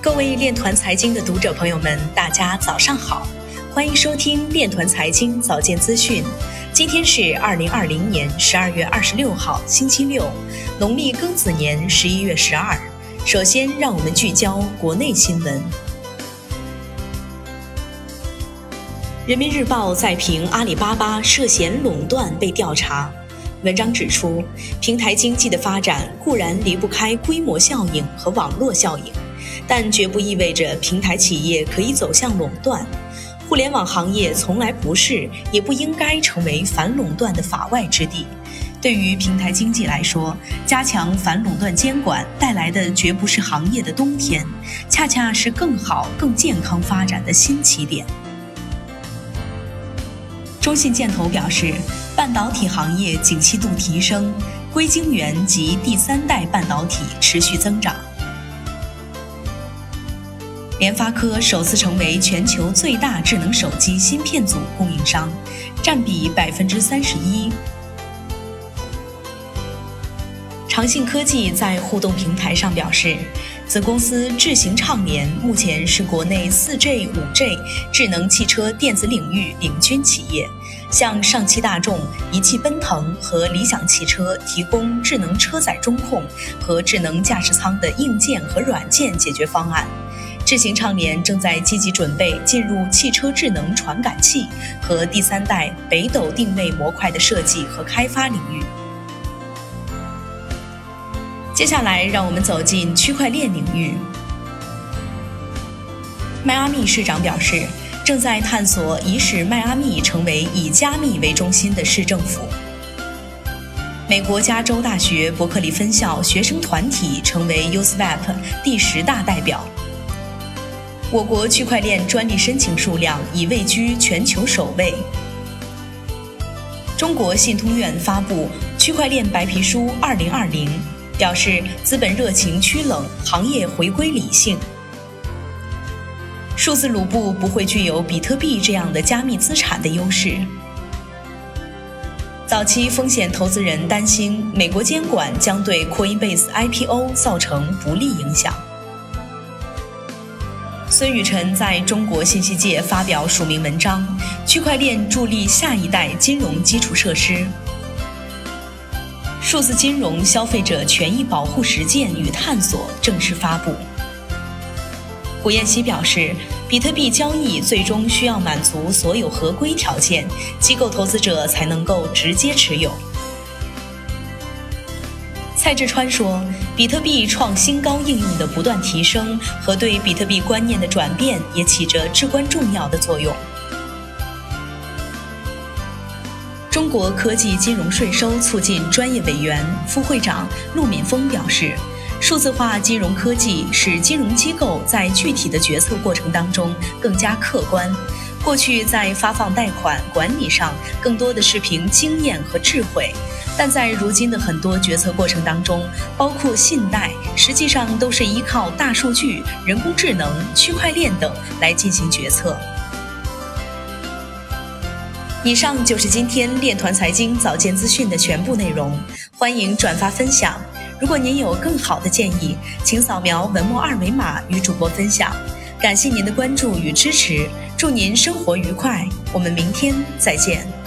各位链团财经的读者朋友们，大家早上好，欢迎收听链团财经早间资讯。今天是二零二零年十二月二十六号，星期六，农历庚子年十一月十二。首先，让我们聚焦国内新闻。人民日报在评阿里巴巴涉嫌垄断被调查。文章指出，平台经济的发展固然离不开规模效应和网络效应。但绝不意味着平台企业可以走向垄断。互联网行业从来不是，也不应该成为反垄断的法外之地。对于平台经济来说，加强反垄断监管带来的绝不是行业的冬天，恰恰是更好、更健康发展的新起点。中信建投表示，半导体行业景气度提升，硅晶圆及第三代半导体持续增长。联发科首次成为全球最大智能手机芯片组供应商，占比百分之三十一。长信科技在互动平台上表示，子公司智行畅联目前是国内四 G、五 G 智能汽车电子领域领军企业，向上汽大众、一汽奔腾和理想汽车提供智能车载中控和智能驾驶舱的硬件和软件解决方案。智行畅联正在积极准备进入汽车智能传感器和第三代北斗定位模块的设计和开发领域。接下来，让我们走进区块链领域。迈阿密市长表示，正在探索以使迈阿密成为以加密为中心的市政府。美国加州大学伯克利分校学生团体成为 Uswap 第十大代表。我国区块链专利申请数量已位居全球首位。中国信通院发布《区块链白皮书2020》，表示资本热情趋冷，行业回归理性。数字卢布不会具有比特币这样的加密资产的优势。早期风险投资人担心美国监管将对 Coinbase IPO 造成不利影响。孙雨晨在中国信息界发表署名文章，《区块链助力下一代金融基础设施》。数字金融消费者权益保护实践与探索正式发布。胡彦希表示，比特币交易最终需要满足所有合规条件，机构投资者才能够直接持有。蔡志川说：“比特币创新高应用的不断提升和对比特币观念的转变，也起着至关重要的作用。”中国科技金融税收促进专业委员副会长陆敏峰表示：“数字化金融科技使金融机构在具体的决策过程当中更加客观。过去在发放贷款管理上，更多的是凭经验和智慧。”但在如今的很多决策过程当中，包括信贷，实际上都是依靠大数据、人工智能、区块链等来进行决策。以上就是今天链团财经早间资讯的全部内容，欢迎转发分享。如果您有更好的建议，请扫描文末二维码与主播分享。感谢您的关注与支持，祝您生活愉快，我们明天再见。